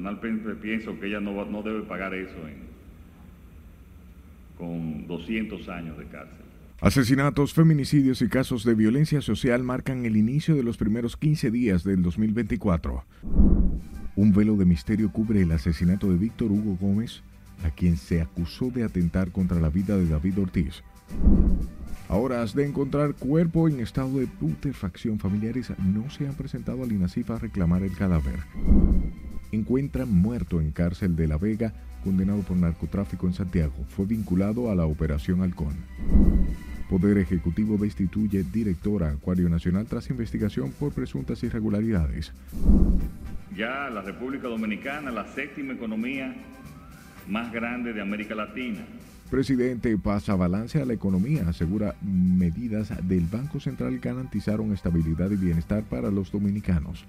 personalmente pienso que ella no, no debe pagar eso con 200 años de cárcel. Asesinatos, feminicidios y casos de violencia social marcan el inicio de los primeros 15 días del 2024. Un velo de misterio cubre el asesinato de Víctor Hugo Gómez, a quien se acusó de atentar contra la vida de David Ortiz. A horas de encontrar cuerpo en estado de putrefacción, familiares no se han presentado al INACIF a reclamar el cadáver. Encuentran muerto en cárcel de La Vega, condenado por narcotráfico en Santiago. Fue vinculado a la Operación Halcón. Poder Ejecutivo destituye directora Acuario Nacional tras investigación por presuntas irregularidades. Ya la República Dominicana, la séptima economía más grande de América Latina. Presidente pasa balance a la economía, asegura medidas del Banco Central garantizaron estabilidad y bienestar para los dominicanos.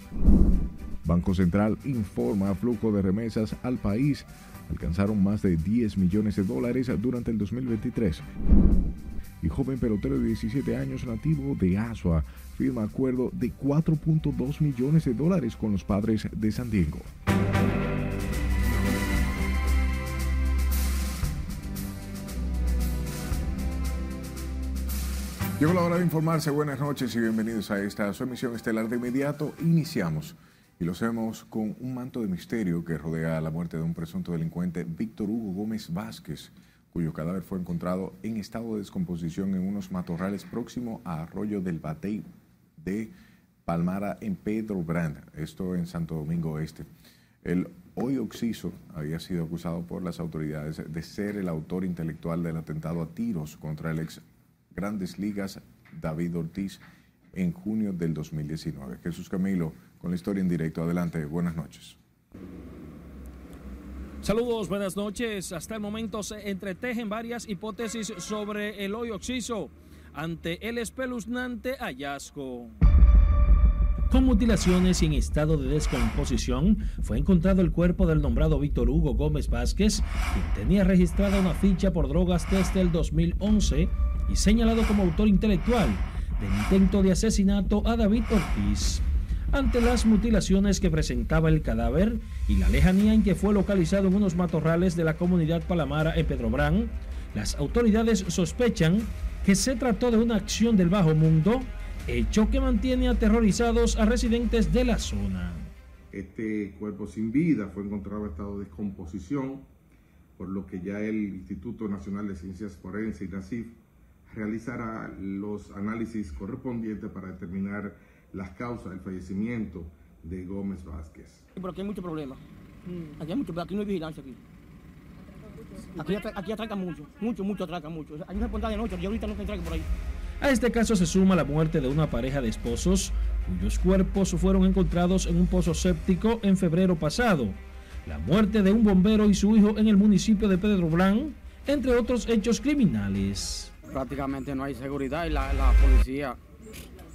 Banco Central informa flujo de remesas al país. Alcanzaron más de 10 millones de dólares durante el 2023. Y joven pelotero de 17 años nativo de Asua firma acuerdo de 4.2 millones de dólares con los padres de San Diego. Llegó la hora de informarse. Buenas noches y bienvenidos a esta su emisión estelar. De inmediato iniciamos y lo hacemos con un manto de misterio que rodea la muerte de un presunto delincuente, Víctor Hugo Gómez Vázquez, cuyo cadáver fue encontrado en estado de descomposición en unos matorrales próximo a Arroyo del Batey de Palmara en Pedro Brand, esto en Santo Domingo Este. El hoy Oxiso había sido acusado por las autoridades de ser el autor intelectual del atentado a tiros contra el ex Grandes Ligas David Ortiz en junio del 2019. Jesús Camilo con la historia en directo. Adelante, buenas noches. Saludos, buenas noches. Hasta el momento se entretejen varias hipótesis sobre el hoyo oxiso ante el espeluznante hallazgo. Con mutilaciones y en estado de descomposición, fue encontrado el cuerpo del nombrado Víctor Hugo Gómez Vázquez, quien tenía registrada una ficha por drogas desde el 2011 y señalado como autor intelectual del intento de asesinato a David Ortiz. Ante las mutilaciones que presentaba el cadáver y la lejanía en que fue localizado en unos matorrales de la comunidad Palamara en Pedrobrán, las autoridades sospechan que se trató de una acción del bajo mundo, hecho que mantiene aterrorizados a residentes de la zona. Este cuerpo sin vida fue encontrado en estado de descomposición, por lo que ya el Instituto Nacional de Ciencias Forenses, NACIF, realizará los análisis correspondientes para determinar las causas del fallecimiento de Gómez Vázquez. Pero aquí hay mucho problema. Aquí, hay mucho, aquí no hay vigilancia aquí. Aquí, aquí atracan mucho, mucho, mucho atracan mucho. Hay una punta de noche, yo ahorita no se por ahí. A este caso se suma la muerte de una pareja de esposos cuyos cuerpos fueron encontrados en un pozo séptico en febrero pasado, la muerte de un bombero y su hijo en el municipio de Pedro Blanc, entre otros hechos criminales prácticamente no hay seguridad y la, policía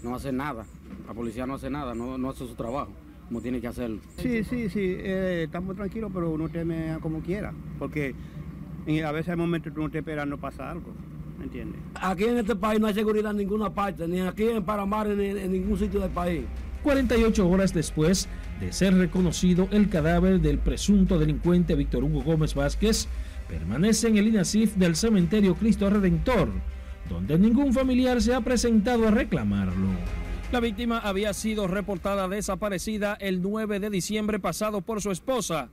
no hace nada. La policía no hace nada, no, hace su trabajo como tiene que hacerlo. Sí, sí, sí, eh, estamos tranquilos, pero uno teme como quiera, porque a veces hay momentos que uno te espera no pasa algo, ¿me entiendes? Aquí en este país no hay seguridad en ninguna parte, ni aquí en Paramar, ni en ningún sitio del país. 48 horas después de ser reconocido el cadáver del presunto delincuente Víctor Hugo Gómez Vázquez, permanece en el INASIF del cementerio Cristo Redentor, donde ningún familiar se ha presentado a reclamarlo. La víctima había sido reportada desaparecida el 9 de diciembre pasado por su esposa,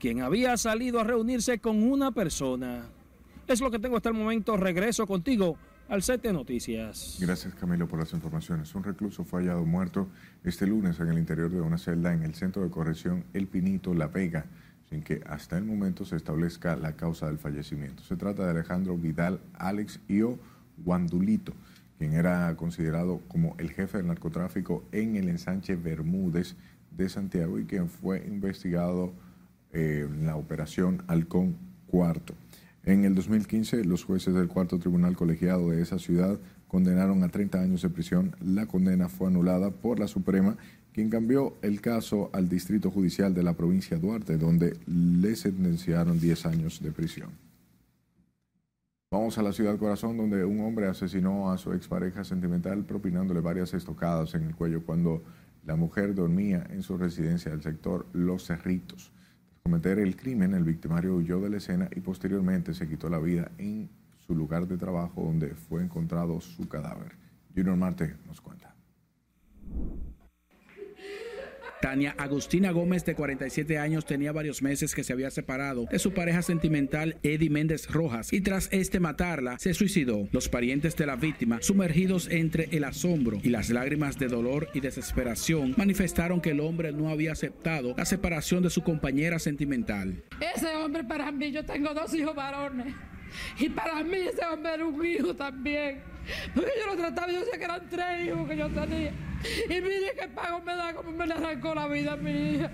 quien había salido a reunirse con una persona. Es lo que tengo hasta el momento. Regreso contigo al set de noticias. Gracias Camilo por las informaciones. Un recluso fue hallado muerto este lunes en el interior de una celda en el centro de corrección El Pinito, La Vega sin que hasta el momento se establezca la causa del fallecimiento. Se trata de Alejandro Vidal Alex Io Guandulito, quien era considerado como el jefe del narcotráfico en el ensanche Bermúdez de Santiago y quien fue investigado eh, en la operación Halcón Cuarto. En el 2015, los jueces del cuarto tribunal colegiado de esa ciudad condenaron a 30 años de prisión. La condena fue anulada por la Suprema quien cambió el caso al Distrito Judicial de la provincia de Duarte, donde le sentenciaron 10 años de prisión. Vamos a la ciudad Corazón, donde un hombre asesinó a su expareja sentimental propinándole varias estocadas en el cuello cuando la mujer dormía en su residencia del sector Los Cerritos. cometer el crimen, el victimario huyó de la escena y posteriormente se quitó la vida en su lugar de trabajo donde fue encontrado su cadáver. Junior Marte nos cuenta. Tania Agustina Gómez, de 47 años, tenía varios meses que se había separado de su pareja sentimental Eddie Méndez Rojas y tras este matarla, se suicidó. Los parientes de la víctima, sumergidos entre el asombro y las lágrimas de dolor y desesperación, manifestaron que el hombre no había aceptado la separación de su compañera sentimental. Ese hombre para mí, yo tengo dos hijos varones. Y para mí ese hombre era un hijo también. Porque yo lo trataba, yo sé que eran tres hijos que yo tenía. Y mire qué pago me da como me le arrancó la vida a mi hija.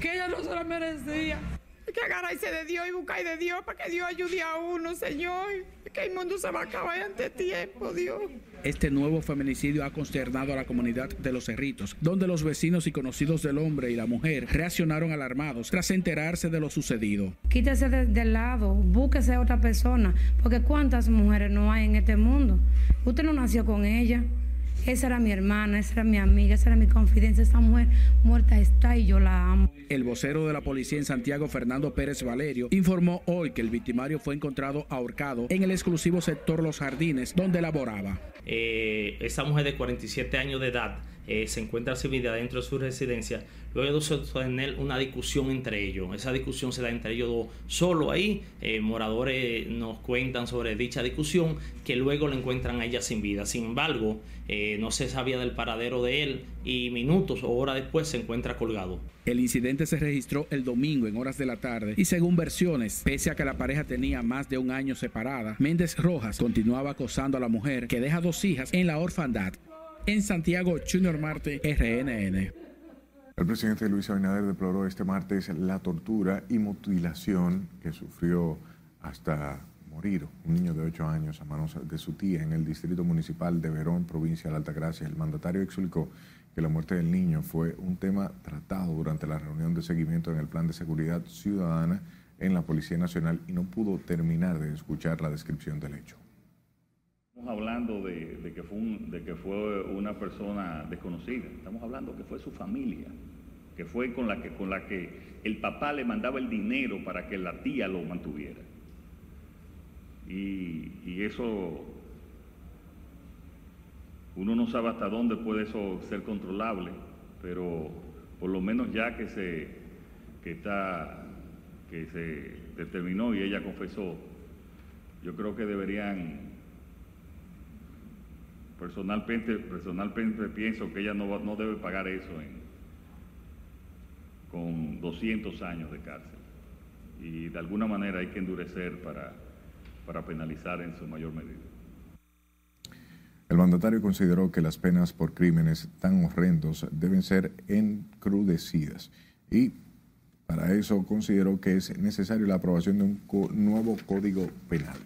Que ella no se la merecía. Hay que agarrarse de Dios y buscar de Dios para que Dios ayude a uno, Señor. Que el mundo se va a acabar antes tiempo, Dios. Este nuevo feminicidio ha consternado a la comunidad de Los Cerritos, donde los vecinos y conocidos del hombre y la mujer reaccionaron alarmados tras enterarse de lo sucedido. Quítese del de lado, búsquese a otra persona, porque cuántas mujeres no hay en este mundo. Usted no nació con ella. Esa era mi hermana, esa era mi amiga, esa era mi confidencia. Esa mujer muerta está y yo la amo. El vocero de la policía en Santiago, Fernando Pérez Valerio, informó hoy que el victimario fue encontrado ahorcado en el exclusivo sector Los Jardines, donde laboraba. Eh, esa mujer de 47 años de edad eh, se encuentra vida dentro de su residencia, luego de tener una discusión entre ellos. Esa discusión se da entre ellos dos solo ahí. Eh, moradores nos cuentan sobre dicha discusión que luego le encuentran a ella sin vida. Sin embargo, eh, no se sabía del paradero de él y minutos o horas después se encuentra colgado. El incidente se registró el domingo en horas de la tarde y según versiones, pese a que la pareja tenía más de un año separada, Méndez Rojas continuaba acosando a la mujer que deja dos hijas en la orfandad. En Santiago, Junior Marte, RNN. El presidente Luis Abinader deploró este martes la tortura y mutilación que sufrió hasta morir un niño de 8 años a manos de su tía en el distrito municipal de Verón, provincia de Altagracia. El mandatario explicó que la muerte del niño fue un tema tratado durante la reunión de seguimiento en el Plan de Seguridad Ciudadana en la Policía Nacional y no pudo terminar de escuchar la descripción del hecho. Estamos hablando de, que fue una persona desconocida, estamos hablando que fue su familia, que fue con la que, el papá le mandaba el dinero para que la tía lo mantuviera. Y, eso, uno no sabe hasta dónde puede eso ser controlable, pero por lo menos ya que se determinó y ella confesó, yo creo que deberían Personalmente, personalmente pienso que ella no, no debe pagar eso con 200 años de cárcel. Y de alguna manera hay que endurecer para, para penalizar en su mayor medida. El mandatario consideró que las penas por crímenes tan horrendos deben ser encrudecidas y para eso consideró que es necesario la aprobación de un nuevo código penal.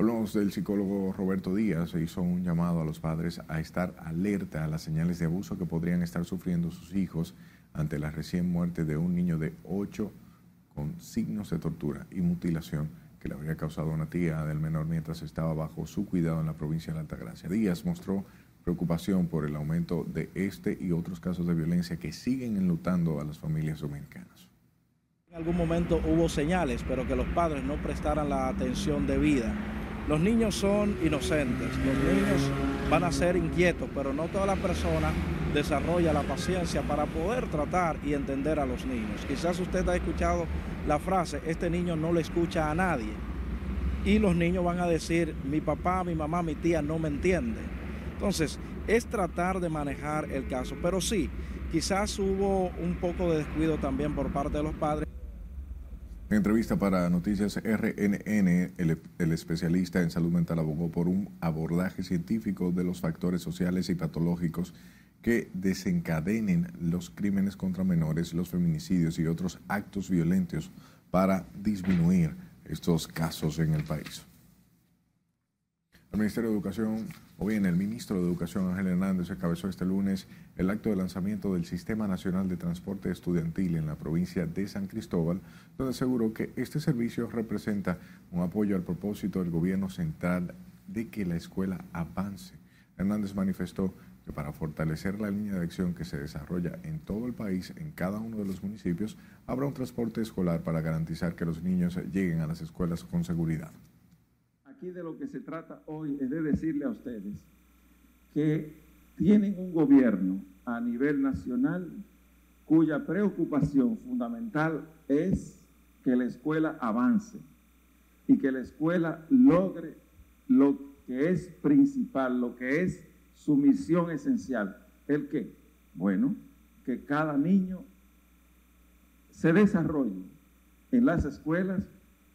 Hablamos del psicólogo Roberto Díaz, hizo un llamado a los padres a estar alerta a las señales de abuso que podrían estar sufriendo sus hijos ante la recién muerte de un niño de 8 con signos de tortura y mutilación que le habría causado una tía del menor mientras estaba bajo su cuidado en la provincia de Altagracia. Díaz mostró preocupación por el aumento de este y otros casos de violencia que siguen enlutando a las familias dominicanas. En algún momento hubo señales, pero que los padres no prestaran la atención debida. Los niños son inocentes, los niños van a ser inquietos, pero no toda la persona desarrolla la paciencia para poder tratar y entender a los niños. Quizás usted ha escuchado la frase, este niño no le escucha a nadie. Y los niños van a decir, mi papá, mi mamá, mi tía no me entiende. Entonces, es tratar de manejar el caso. Pero sí, quizás hubo un poco de descuido también por parte de los padres. En entrevista para Noticias RNN, el, especialista en salud mental abogó por un abordaje científico de los factores sociales y patológicos que desencadenen los crímenes contra menores, los feminicidios y otros actos violentos para disminuir estos casos en el país. El Ministerio de Educación, o bien el ministro de Educación Ángel Hernández, encabezó este lunes el acto de lanzamiento del Sistema Nacional de Transporte Estudiantil en la provincia de San Cristóbal, donde aseguró que este servicio representa un apoyo al propósito del gobierno central de que la escuela avance. Hernández manifestó que para fortalecer la línea de acción que se desarrolla en todo el país, en cada uno de los municipios, habrá un transporte escolar para garantizar que los niños lleguen a las escuelas con seguridad. Aquí de lo que se trata hoy es de decirle a ustedes que tienen un gobierno a nivel nacional cuya preocupación fundamental es que la escuela avance y que la escuela logre lo que es principal, lo que es su misión esencial. ¿El qué? Bueno, que cada niño se desarrolle en las escuelas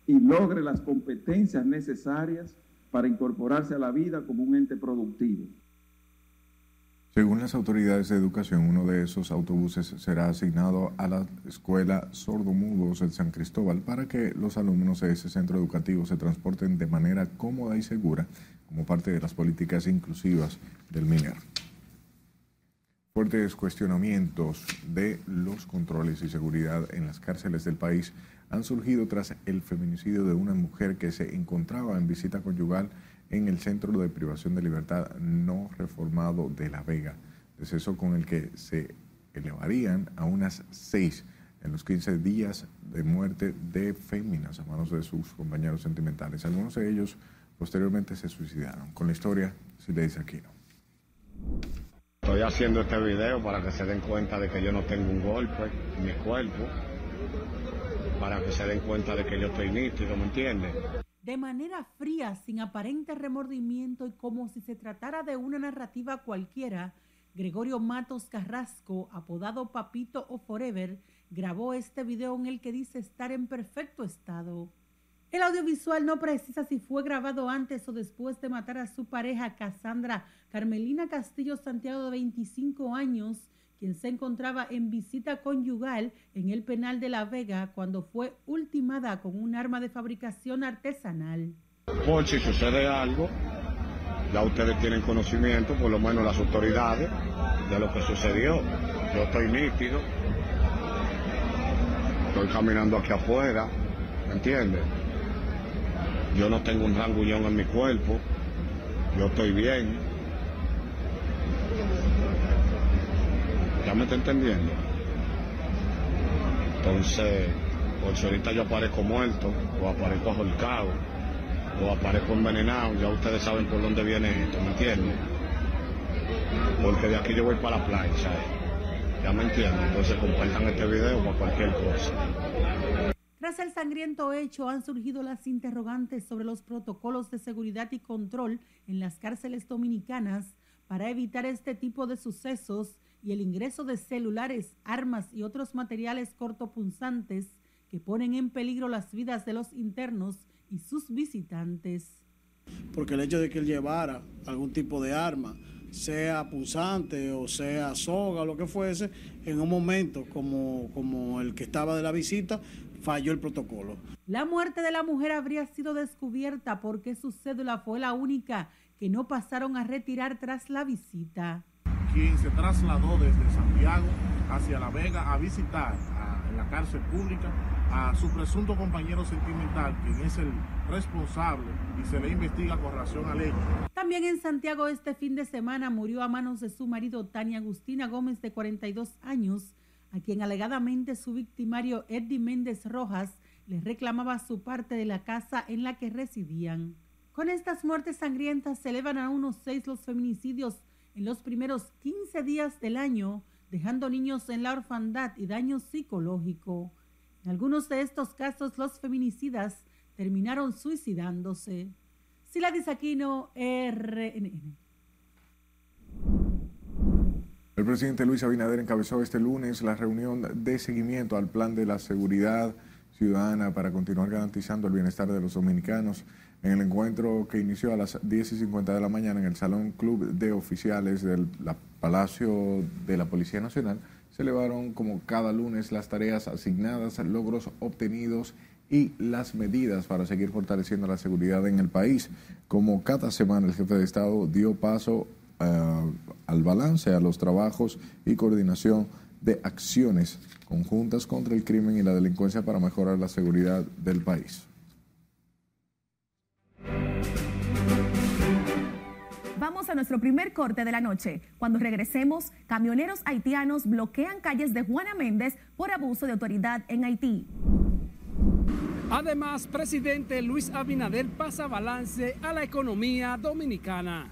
y logre las competencias necesarias para incorporarse a la vida como un ente productivo. Según las autoridades de educación, uno de esos autobuses será asignado a la escuela Sordomudos de San Cristóbal para que los alumnos de ese centro educativo se transporten de manera cómoda y segura como parte de las políticas inclusivas del MINER. Fuertes cuestionamientos de los controles y seguridad en las cárceles del país han surgido tras el feminicidio de una mujer que se encontraba en visita conyugal en el Centro de Privación de Libertad no reformado de La Vega, deceso con el que se elevarían a unas seis en los 15 días de muerte de féminas a manos de sus compañeros sentimentales. Algunos de ellos posteriormente se suicidaron. Con la historia, si le dice aquí. Estoy haciendo este video para que se den cuenta de que yo no tengo un golpe en mi cuerpo, para que se den cuenta de que yo estoy nítido, ¿me entiendes? De manera fría, sin aparente remordimiento y como si se tratara de una narrativa cualquiera, Gregorio Matos Carrasco, apodado Papito o Forever, grabó este video en el que dice estar en perfecto estado. El audiovisual no precisa si fue grabado antes o después de matar a su pareja Cassandra Carmelina Castillo Santiago de 25 años, quien se encontraba en visita conyugal en el penal de La Vega cuando fue ultimada con un arma de fabricación artesanal. Por si sucede algo, ya ustedes tienen conocimiento, por lo menos las autoridades, de lo que sucedió. Yo estoy nítido, estoy caminando aquí afuera, ¿me entiendes? Yo no tengo un rangullón en mi cuerpo, yo estoy bien. ¿Ya me está entendiendo? Entonces, por si ahorita yo aparezco muerto, o aparezco ahorcado, o aparezco envenenado, ya ustedes saben por dónde viene esto, ¿me entienden? Porque de aquí yo voy para la playa, ¿Ya me entienden? Entonces compartan este video para cualquier cosa. Tras el sangriento hecho han surgido las interrogantes sobre los protocolos de seguridad y control en las cárceles dominicanas para evitar este tipo de sucesos y el ingreso de celulares, armas y otros materiales cortopunzantes que ponen en peligro las vidas de los internos y sus visitantes. Porque el hecho de que él llevara algún tipo de arma, sea punzante o sea soga o lo que fuese, en un momento como, como el que estaba de la visita, falló el protocolo. La muerte de la mujer habría sido descubierta porque su cédula fue la única que no pasaron a retirar tras la visita quien se trasladó desde Santiago hacia La Vega a visitar en la cárcel pública a su presunto compañero sentimental, quien es el responsable y se le investiga con relación al hecho. También en Santiago este fin de semana murió a manos de su marido Tania Agustina Gómez de 42 años, a quien alegadamente su victimario Eddie Méndez Rojas le reclamaba su parte de la casa en la que residían. Con estas muertes sangrientas se elevan a unos seis los feminicidios en los primeros 15 días del año, dejando niños en la orfandad y daño psicológico. En algunos de estos casos, los feminicidas terminaron suicidándose. Sila Aquino, RNN. El presidente Luis Abinader encabezó este lunes la reunión de seguimiento al plan de la seguridad ciudadana para continuar garantizando el bienestar de los dominicanos en el encuentro que inició a las 10 y 50 de la mañana en el Salón Club de Oficiales del Palacio de la Policía Nacional, se elevaron como cada lunes las tareas asignadas, logros obtenidos y las medidas para seguir fortaleciendo la seguridad en el país. Como cada semana el jefe de Estado dio paso eh, al balance, a los trabajos y coordinación de acciones conjuntas contra el crimen y la delincuencia para mejorar la seguridad del país. Vamos a nuestro primer corte de la noche. Cuando regresemos, camioneros haitianos bloquean calles de Juana Méndez por abuso de autoridad en Haití. Además, presidente Luis Abinader pasa balance a la economía dominicana.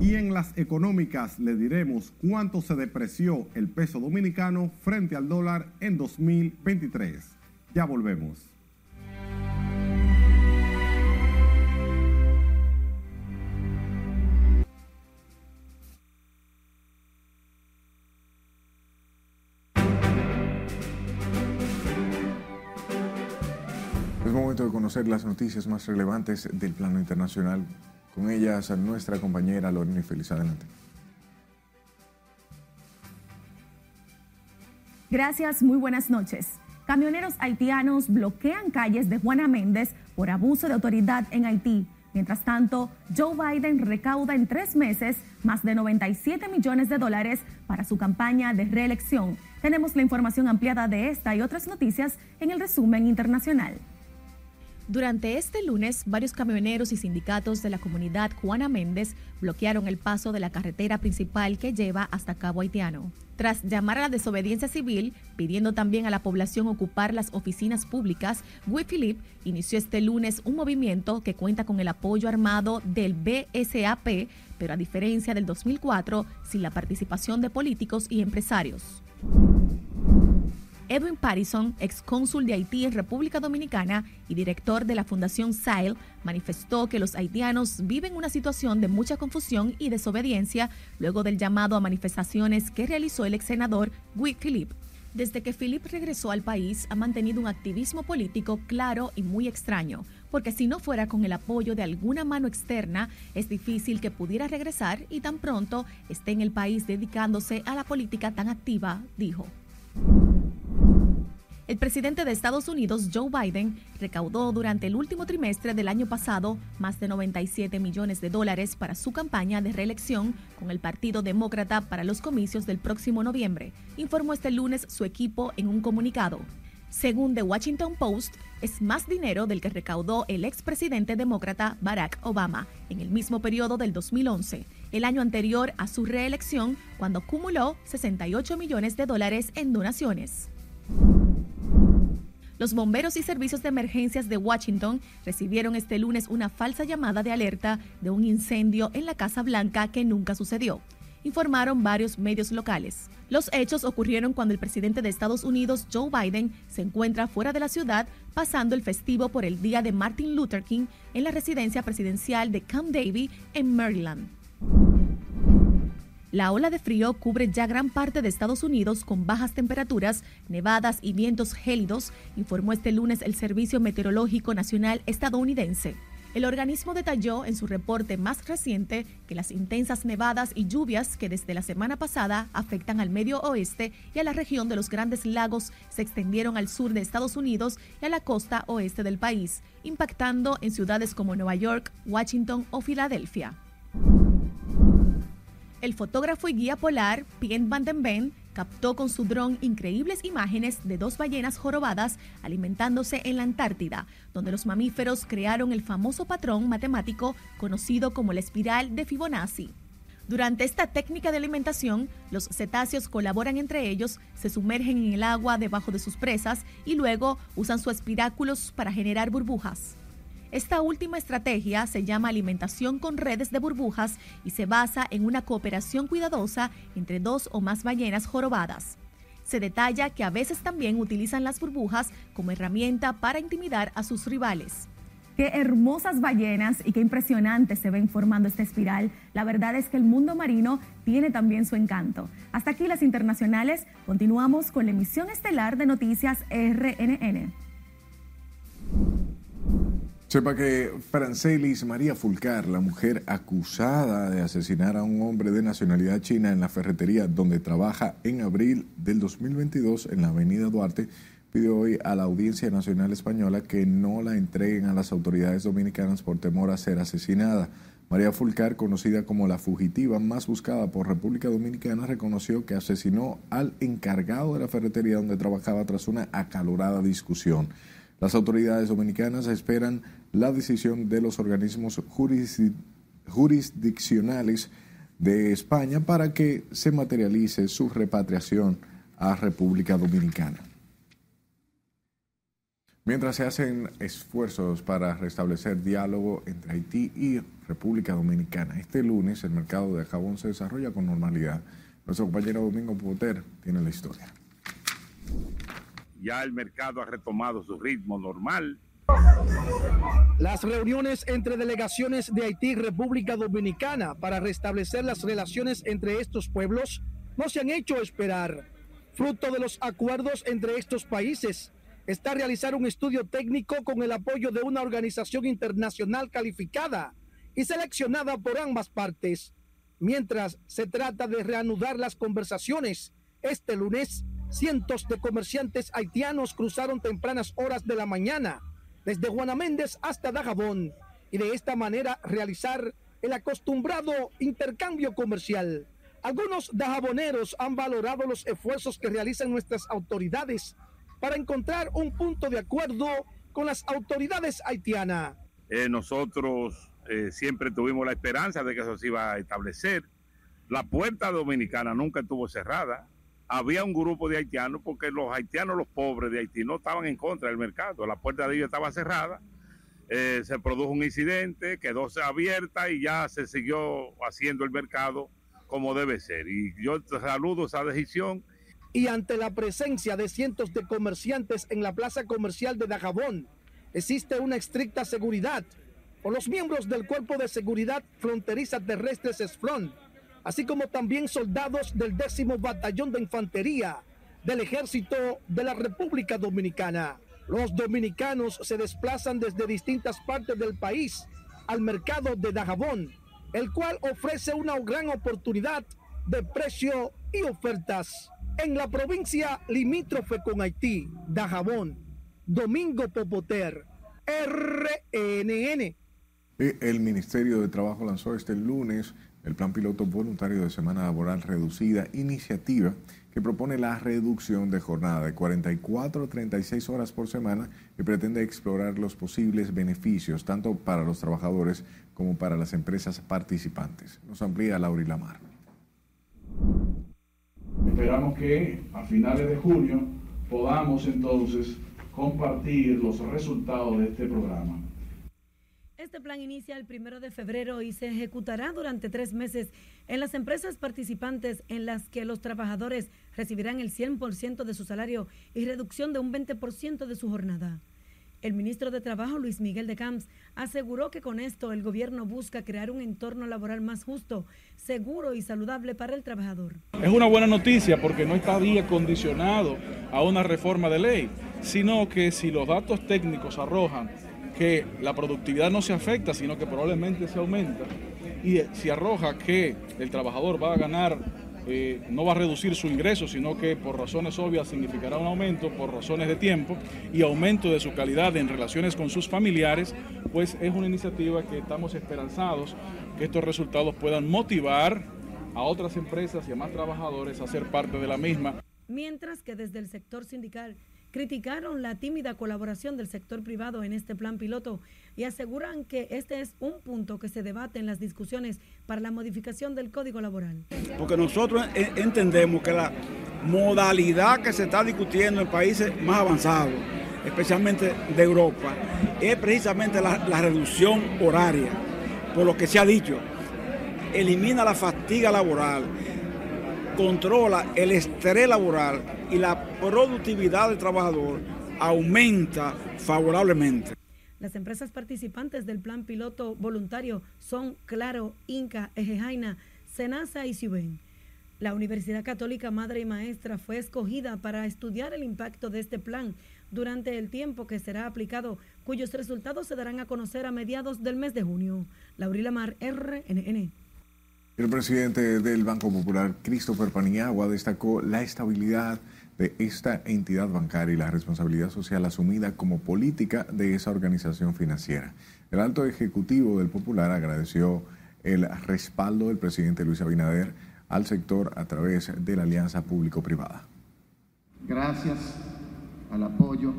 Y en las económicas le diremos cuánto se depreció el peso dominicano frente al dólar en 2023. Ya volvemos. Conocer las noticias más relevantes del plano internacional. Con ellas a nuestra compañera Lorena Feliz. Adelante. Gracias, muy buenas noches. Camioneros haitianos bloquean calles de Juana Méndez por abuso de autoridad en Haití. Mientras tanto, Joe Biden recauda en tres meses más de 97 millones de dólares para su campaña de reelección. Tenemos la información ampliada de esta y otras noticias en el resumen internacional. Durante este lunes, varios camioneros y sindicatos de la comunidad Juana Méndez bloquearon el paso de la carretera principal que lleva hasta Cabo Haitiano. Tras llamar a la desobediencia civil, pidiendo también a la población ocupar las oficinas públicas, Guy Philippe inició este lunes un movimiento que cuenta con el apoyo armado del BSAP, pero a diferencia del 2004, sin la participación de políticos y empresarios. Edwin Patterson, ex cónsul de Haití en República Dominicana y director de la Fundación SAIL, manifestó que los haitianos viven una situación de mucha confusión y desobediencia luego del llamado a manifestaciones que realizó el ex senador Guy Philippe. Desde que Philippe regresó al país, ha mantenido un activismo político claro y muy extraño, porque si no fuera con el apoyo de alguna mano externa, es difícil que pudiera regresar y tan pronto esté en el país dedicándose a la política tan activa, dijo. El presidente de Estados Unidos, Joe Biden, recaudó durante el último trimestre del año pasado más de 97 millones de dólares para su campaña de reelección con el Partido Demócrata para los comicios del próximo noviembre, informó este lunes su equipo en un comunicado. Según The Washington Post, es más dinero del que recaudó el expresidente demócrata Barack Obama en el mismo periodo del 2011, el año anterior a su reelección, cuando acumuló 68 millones de dólares en donaciones. Los bomberos y servicios de emergencias de Washington recibieron este lunes una falsa llamada de alerta de un incendio en la Casa Blanca que nunca sucedió, informaron varios medios locales. Los hechos ocurrieron cuando el presidente de Estados Unidos, Joe Biden, se encuentra fuera de la ciudad pasando el festivo por el día de Martin Luther King en la residencia presidencial de Camp David en Maryland. La ola de frío cubre ya gran parte de Estados Unidos con bajas temperaturas, nevadas y vientos gélidos, informó este lunes el Servicio Meteorológico Nacional estadounidense. El organismo detalló en su reporte más reciente que las intensas nevadas y lluvias que desde la semana pasada afectan al medio oeste y a la región de los grandes lagos se extendieron al sur de Estados Unidos y a la costa oeste del país, impactando en ciudades como Nueva York, Washington o Filadelfia. El fotógrafo y guía polar Pierre Van den Ven captó con su dron increíbles imágenes de dos ballenas jorobadas alimentándose en la Antártida, donde los mamíferos crearon el famoso patrón matemático conocido como la espiral de Fibonacci. Durante esta técnica de alimentación, los cetáceos colaboran entre ellos, se sumergen en el agua debajo de sus presas y luego usan sus espiráculos para generar burbujas. Esta última estrategia se llama alimentación con redes de burbujas y se basa en una cooperación cuidadosa entre dos o más ballenas jorobadas. Se detalla que a veces también utilizan las burbujas como herramienta para intimidar a sus rivales. Qué hermosas ballenas y qué impresionante se ven formando esta espiral. La verdad es que el mundo marino tiene también su encanto. Hasta aquí las internacionales. Continuamos con la emisión estelar de Noticias RNN. Sepa que Francelis María Fulcar, la mujer acusada de asesinar a un hombre de nacionalidad china en la ferretería donde trabaja en abril del 2022 en la avenida Duarte, pidió hoy a la Audiencia Nacional Española que no la entreguen a las autoridades dominicanas por temor a ser asesinada. María Fulcar, conocida como la fugitiva más buscada por República Dominicana, reconoció que asesinó al encargado de la ferretería donde trabajaba tras una acalorada discusión. Las autoridades dominicanas esperan la decisión de los organismos jurisdiccionales de España para que se materialice su repatriación a República Dominicana. Mientras se hacen esfuerzos para restablecer diálogo entre Haití y República Dominicana, este lunes el mercado de jabón se desarrolla con normalidad. Nuestro compañero Domingo Poter tiene la historia. Ya el mercado ha retomado su ritmo normal. Las reuniones entre delegaciones de Haití y República Dominicana para restablecer las relaciones entre estos pueblos no se han hecho esperar. Fruto de los acuerdos entre estos países está realizar un estudio técnico con el apoyo de una organización internacional calificada y seleccionada por ambas partes. Mientras se trata de reanudar las conversaciones, este lunes cientos de comerciantes haitianos cruzaron tempranas horas de la mañana desde Juana Méndez hasta Dajabón y de esta manera realizar el acostumbrado intercambio comercial. Algunos dajaboneros han valorado los esfuerzos que realizan nuestras autoridades para encontrar un punto de acuerdo con las autoridades haitianas. Eh, nosotros eh, siempre tuvimos la esperanza de que eso se iba a establecer. La puerta dominicana nunca estuvo cerrada. Había un grupo de haitianos porque los haitianos, los pobres de Haití, no estaban en contra del mercado. La puerta de ellos estaba cerrada. Eh, se produjo un incidente, quedó abierta y ya se siguió haciendo el mercado como debe ser. Y yo saludo esa decisión y ante la presencia de cientos de comerciantes en la plaza comercial de Dajabón, existe una estricta seguridad por los miembros del Cuerpo de Seguridad Fronteriza Terrestres SFRON, así como también soldados del décimo Batallón de Infantería del Ejército de la República Dominicana. Los dominicanos se desplazan desde distintas partes del país al mercado de Dajabón, el cual ofrece una gran oportunidad de precio y ofertas en la provincia limítrofe con Haití, Dajabón, Domingo Popoter, RNN. El Ministerio de Trabajo lanzó este lunes el Plan Piloto Voluntario de Semana Laboral Reducida, iniciativa que propone la reducción de jornada de 44 a 36 horas por semana y pretende explorar los posibles beneficios tanto para los trabajadores como para las empresas participantes. Nos amplía Laura Lamar. Esperamos que a finales de junio podamos entonces compartir los resultados de este programa. Este plan inicia el primero de febrero y se ejecutará durante tres meses en las empresas participantes en las que los trabajadores recibirán el 100% de su salario y reducción de un 20% de su jornada. El ministro de Trabajo, Luis Miguel de Camps, aseguró que con esto el gobierno busca crear un entorno laboral más justo, seguro y saludable para el trabajador. Es una buena noticia porque no estaría condicionado a una reforma de ley, sino que si los datos técnicos arrojan que la productividad no se afecta, sino que probablemente se aumenta, y si arroja que el trabajador va a ganar eh, no va a reducir su ingreso, sino que por razones obvias significará un aumento, por razones de tiempo y aumento de su calidad en relaciones con sus familiares, pues es una iniciativa que estamos esperanzados que estos resultados puedan motivar a otras empresas y a más trabajadores a ser parte de la misma. Mientras que desde el sector sindical criticaron la tímida colaboración del sector privado en este plan piloto y aseguran que este es un punto que se debate en las discusiones para la modificación del Código Laboral. Porque nosotros entendemos que la modalidad que se está discutiendo en países más avanzados, especialmente de Europa, es precisamente la, la reducción horaria, por lo que se ha dicho, elimina la fatiga laboral, controla el estrés laboral y la productividad del trabajador aumenta favorablemente. Las empresas participantes del plan piloto voluntario son Claro, Inca, Ejejaina, Senasa y Ciubén. La Universidad Católica Madre y Maestra fue escogida para estudiar el impacto de este plan durante el tiempo que será aplicado, cuyos resultados se darán a conocer a mediados del mes de junio. Laurila Mar, RNN. El presidente del Banco Popular, Christopher Paniagua, destacó la estabilidad de esta entidad bancaria y la responsabilidad social asumida como política de esa organización financiera. El alto ejecutivo del Popular agradeció el respaldo del presidente Luis Abinader al sector a través de la alianza público-privada. Gracias al apoyo,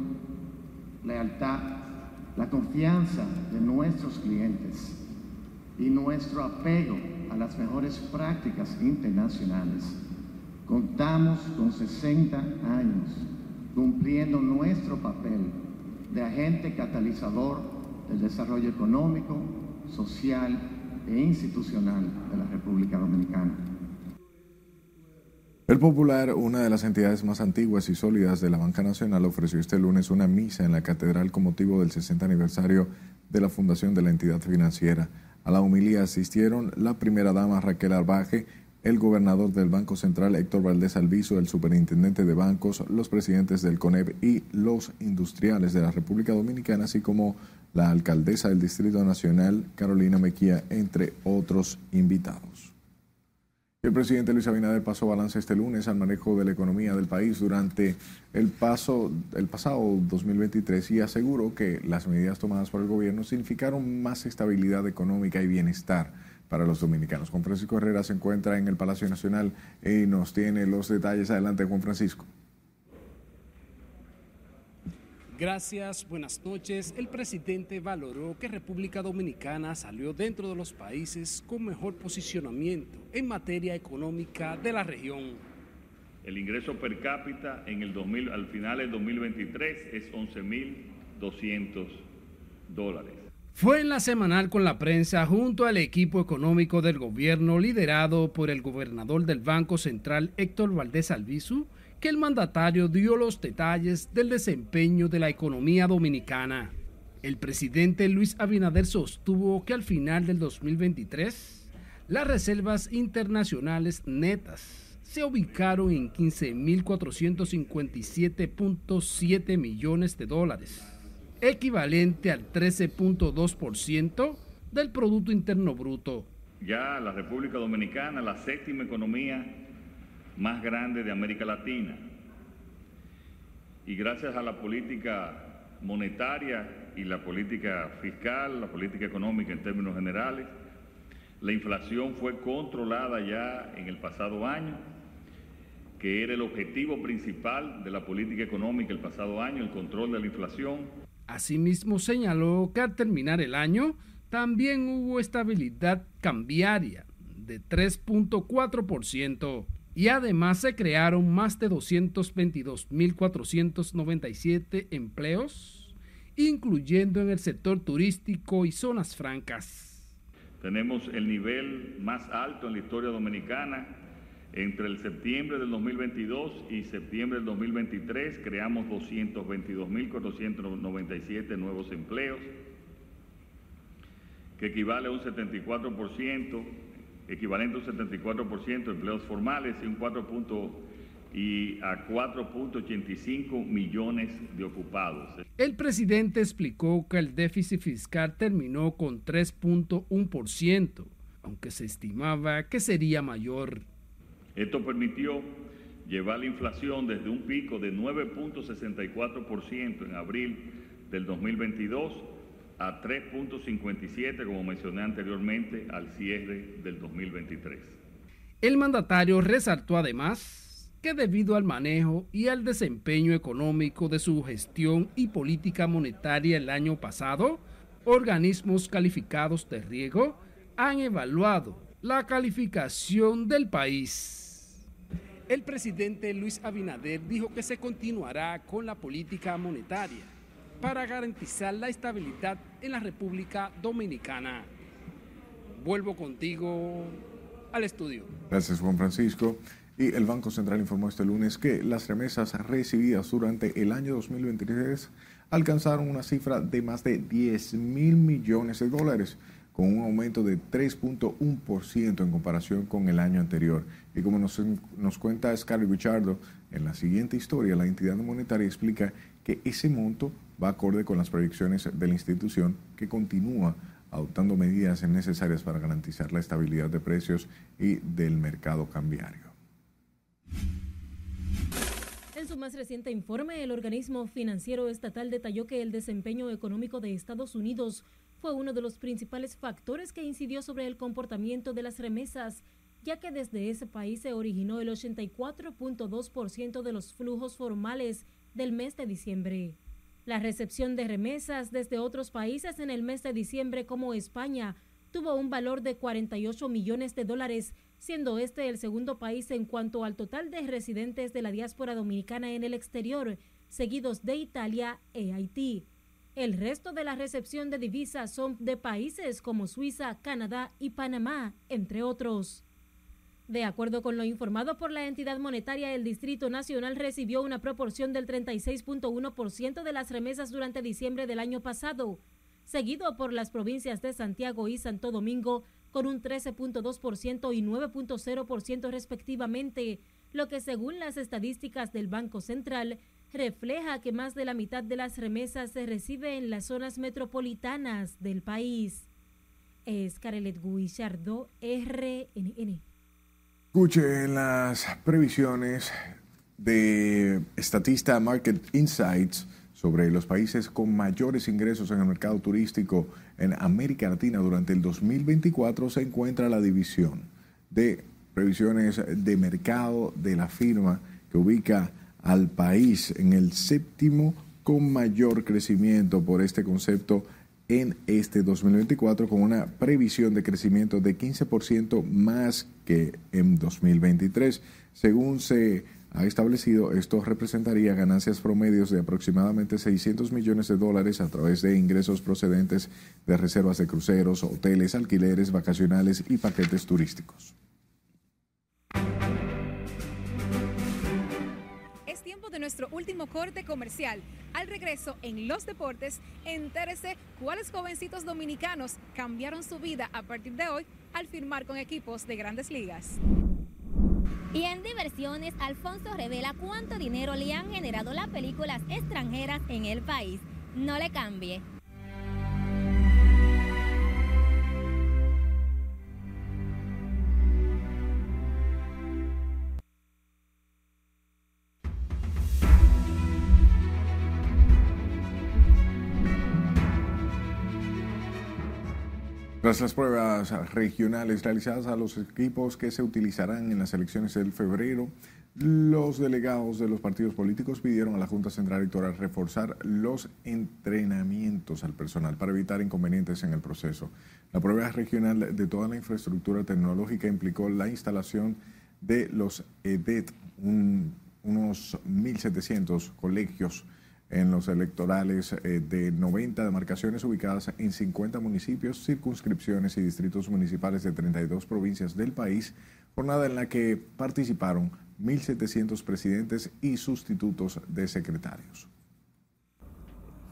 lealtad, la confianza de nuestros clientes y nuestro apego a las mejores prácticas internacionales, contamos con 60 años cumpliendo nuestro papel de agente catalizador del desarrollo económico, social e institucional de la República Dominicana. El Popular, una de las entidades más antiguas y sólidas de la Banca Nacional, ofreció este lunes una misa en la Catedral con motivo del 60 aniversario de la fundación de la entidad financiera. A la humilía asistieron la primera dama Raquel Arbaje, el gobernador del Banco Central Héctor Valdés Alviso, el superintendente de bancos, los presidentes del CONEP y los industriales de la República Dominicana, así como la alcaldesa del Distrito Nacional, Carolina Mequía, entre otros invitados. El presidente Luis Abinader pasó balance este lunes al manejo de la economía del país durante el, paso, el pasado 2023 y aseguró que las medidas tomadas por el gobierno significaron más estabilidad económica y bienestar para los dominicanos. Juan Francisco Herrera se encuentra en el Palacio Nacional y nos tiene los detalles. Adelante, Juan Francisco. Gracias, buenas noches. El presidente valoró que República Dominicana salió dentro de los países con mejor posicionamiento en materia económica de la región. El ingreso per cápita en el 2000, al final del 2023 es 11.200 dólares. Fue en la semanal con la prensa junto al equipo económico del gobierno liderado por el gobernador del Banco Central Héctor Valdés Albizu que el mandatario dio los detalles del desempeño de la economía dominicana. El presidente Luis Abinader sostuvo que al final del 2023 las reservas internacionales netas se ubicaron en 15.457.7 millones de dólares equivalente al 13.2% del Producto Interno Bruto. Ya la República Dominicana, la séptima economía más grande de América Latina. Y gracias a la política monetaria y la política fiscal, la política económica en términos generales, la inflación fue controlada ya en el pasado año, que era el objetivo principal de la política económica el pasado año, el control de la inflación. Asimismo señaló que al terminar el año también hubo estabilidad cambiaria de 3.4% y además se crearon más de 222.497 empleos, incluyendo en el sector turístico y zonas francas. Tenemos el nivel más alto en la historia dominicana entre el septiembre del 2022 y septiembre del 2023 creamos 222.497 nuevos empleos, que equivale a un 74%, equivalente a un 74% de empleos formales y un 4 y a 4.85 millones de ocupados. El presidente explicó que el déficit fiscal terminó con 3.1%, aunque se estimaba que sería mayor. Esto permitió llevar la inflación desde un pico de 9.64% en abril del 2022 a 3.57, como mencioné anteriormente, al cierre del 2023. El mandatario resaltó además que debido al manejo y al desempeño económico de su gestión y política monetaria el año pasado, organismos calificados de riego han evaluado la calificación del país. El presidente Luis Abinader dijo que se continuará con la política monetaria para garantizar la estabilidad en la República Dominicana. Vuelvo contigo al estudio. Gracias, Juan Francisco. Y el Banco Central informó este lunes que las remesas recibidas durante el año 2023 alcanzaron una cifra de más de 10 mil millones de dólares con un aumento de 3.1% en comparación con el año anterior. Y como nos, nos cuenta Scarlett Bichardo, en la siguiente historia, la entidad monetaria explica que ese monto va acorde con las proyecciones de la institución que continúa adoptando medidas necesarias para garantizar la estabilidad de precios y del mercado cambiario. En su más reciente informe, el organismo financiero estatal detalló que el desempeño económico de Estados Unidos fue uno de los principales factores que incidió sobre el comportamiento de las remesas, ya que desde ese país se originó el 84.2% de los flujos formales del mes de diciembre. La recepción de remesas desde otros países en el mes de diciembre como España tuvo un valor de 48 millones de dólares, siendo este el segundo país en cuanto al total de residentes de la diáspora dominicana en el exterior, seguidos de Italia e Haití. El resto de la recepción de divisas son de países como Suiza, Canadá y Panamá, entre otros. De acuerdo con lo informado por la entidad monetaria, el Distrito Nacional recibió una proporción del 36.1% de las remesas durante diciembre del año pasado, seguido por las provincias de Santiago y Santo Domingo con un 13.2% y 9.0% respectivamente, lo que según las estadísticas del Banco Central refleja que más de la mitad de las remesas se recibe en las zonas metropolitanas del país. Es Carelet Guillardo, RNN. Escuche las previsiones de Estatista Market Insights sobre los países con mayores ingresos en el mercado turístico en América Latina durante el 2024 se encuentra la división de previsiones de mercado de la firma que ubica al país en el séptimo con mayor crecimiento por este concepto en este 2024 con una previsión de crecimiento de 15% más que en 2023. Según se ha establecido, esto representaría ganancias promedios de aproximadamente 600 millones de dólares a través de ingresos procedentes de reservas de cruceros, hoteles, alquileres vacacionales y paquetes turísticos. Nuestro último corte comercial. Al regreso en los deportes, entérese cuáles jovencitos dominicanos cambiaron su vida a partir de hoy al firmar con equipos de grandes ligas. Y en diversiones, Alfonso revela cuánto dinero le han generado las películas extranjeras en el país. No le cambie. Tras las pruebas regionales realizadas a los equipos que se utilizarán en las elecciones del febrero, los delegados de los partidos políticos pidieron a la Junta Central Electoral reforzar los entrenamientos al personal para evitar inconvenientes en el proceso. La prueba regional de toda la infraestructura tecnológica implicó la instalación de los EDET, unos 1.700 colegios en los electorales eh, de 90 demarcaciones ubicadas en 50 municipios, circunscripciones y distritos municipales de 32 provincias del país, jornada en la que participaron 1.700 presidentes y sustitutos de secretarios.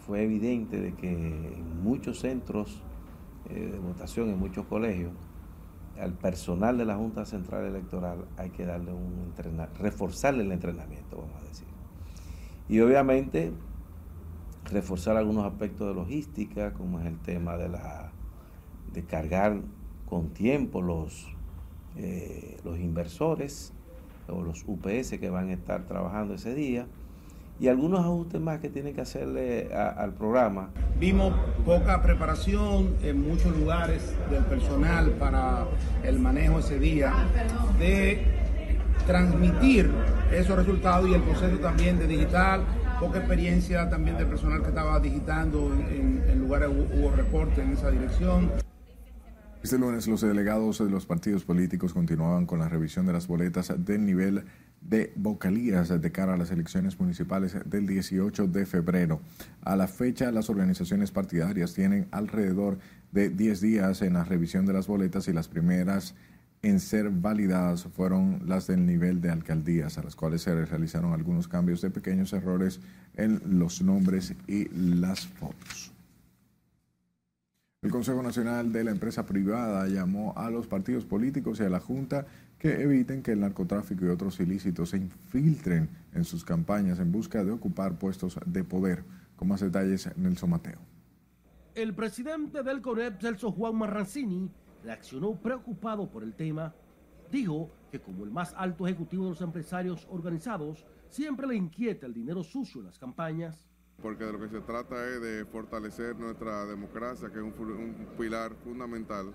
Fue evidente de que en muchos centros eh, de votación, en muchos colegios, al personal de la Junta Central Electoral hay que darle un reforzarle el entrenamiento, vamos a decir. Y obviamente reforzar algunos aspectos de logística, como es el tema de la de cargar con tiempo los, eh, los inversores o los UPS que van a estar trabajando ese día y algunos ajustes más que tienen que hacerle al programa. Vimos poca preparación en muchos lugares del personal para el manejo ese día de transmitir esos resultados y el proceso también de digital poca experiencia también del personal que estaba digitando en, lugares hubo, reporte en esa dirección. Este lunes los delegados de los partidos políticos continuaban con la revisión de las boletas del nivel de vocalías de cara a las elecciones municipales del 18 de febrero. A la fecha, las organizaciones partidarias tienen alrededor de 10 días en la revisión de las boletas y las primeras en ser validadas fueron las del nivel de alcaldías, a las cuales se realizaron algunos cambios de pequeños errores en los nombres y las fotos. El Consejo Nacional de la Empresa Privada llamó a los partidos políticos y a la Junta que eviten que el narcotráfico y otros ilícitos se infiltren en sus campañas en busca de ocupar puestos de poder. Con más detalles, Nelson Mateo. El presidente del CONEP, Celso Juan Marrancini, reaccionó preocupado por el tema. Dijo que como el más alto ejecutivo de los empresarios organizados, siempre le inquieta el dinero sucio en las campañas. Porque de lo que se trata es de fortalecer nuestra democracia, que es un, pilar fundamental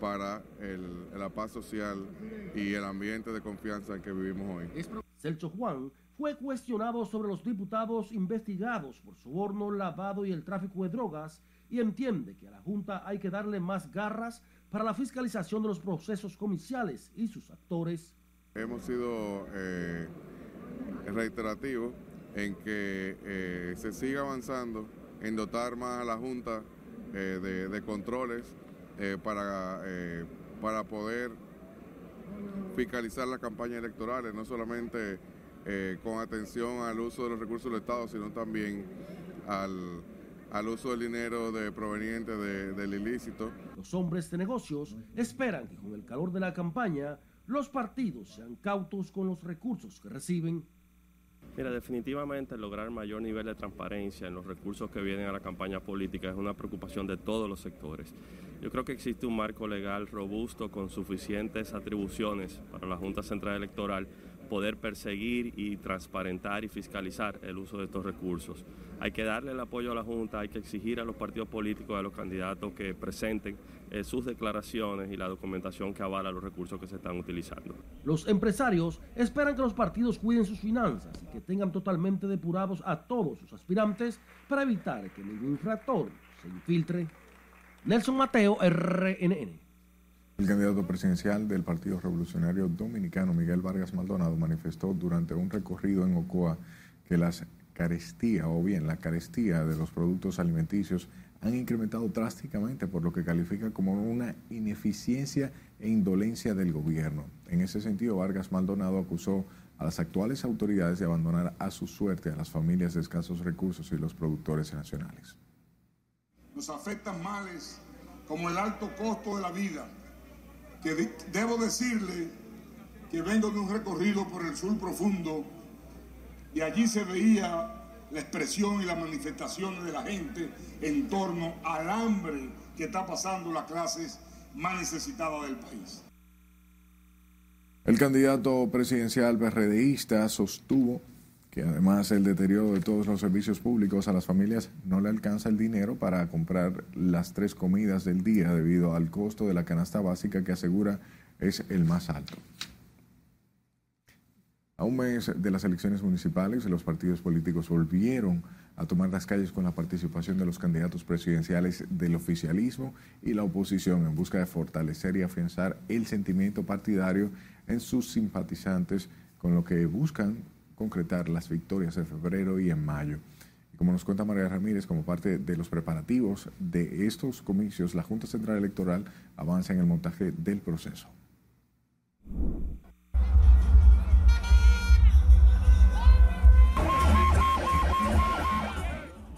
para el, la paz social y el ambiente de confianza en que vivimos hoy. Celso Juan fue cuestionado sobre los diputados investigados por soborno, lavado y el tráfico de drogas y entiende que a la Junta hay que darle más garras para la fiscalización de los procesos comerciales y sus actores. Hemos sido eh, reiterativos en que eh, se siga avanzando en dotar más a la Junta eh, de, controles para, para poder fiscalizar las campañas electorales, no solamente con atención al uso de los recursos del Estado, sino también al, al uso del dinero de, proveniente del ilícito. Los hombres de negocios esperan que con el calor de la campaña los partidos sean cautos con los recursos que reciben. Mira, definitivamente lograr mayor nivel de transparencia en los recursos que vienen a la campaña política es una preocupación de todos los sectores. Yo creo que existe un marco legal robusto con suficientes atribuciones para la Junta Central Electoral poder perseguir y transparentar y fiscalizar el uso de estos recursos. Hay que darle el apoyo a la Junta, hay que exigir a los partidos políticos, a los candidatos que presenten eh, sus declaraciones y la documentación que avala los recursos que se están utilizando. Los empresarios esperan que los partidos cuiden sus finanzas y que tengan totalmente depurados a todos sus aspirantes para evitar que ningún infractor se infiltre. Nelson Mateo, RNN. El candidato presidencial del Partido Revolucionario Dominicano, Miguel Vargas Maldonado, manifestó durante un recorrido en Ocoa que las carestía o bien la carestía de los productos alimenticios han incrementado drásticamente por lo que califica como una ineficiencia e indolencia del gobierno. En ese sentido, Vargas Maldonado acusó a las actuales autoridades de abandonar a su suerte a las familias de escasos recursos y los productores nacionales. Nos afectan males como el alto costo de la vida, debo decirle que vengo de un recorrido por el sur profundo y allí se veía la expresión y las manifestaciones de la gente en torno al hambre que está pasando las clases más necesitadas del país. El candidato presidencial berredeísta sostuvo que además el deterioro de todos los servicios públicos a las familias no le alcanza el dinero para comprar las tres comidas del día debido al costo de la canasta básica que asegura es el más alto. A un mes de las elecciones municipales, los partidos políticos volvieron a tomar las calles con la participación de los candidatos presidenciales del oficialismo y la oposición en busca de fortalecer y afianzar el sentimiento partidario en sus simpatizantes, con lo que buscan concretar las victorias en febrero y en mayo. Como nos cuenta María Ramírez, como parte de los preparativos de estos comicios, la Junta Central Electoral avanza en el montaje del proceso.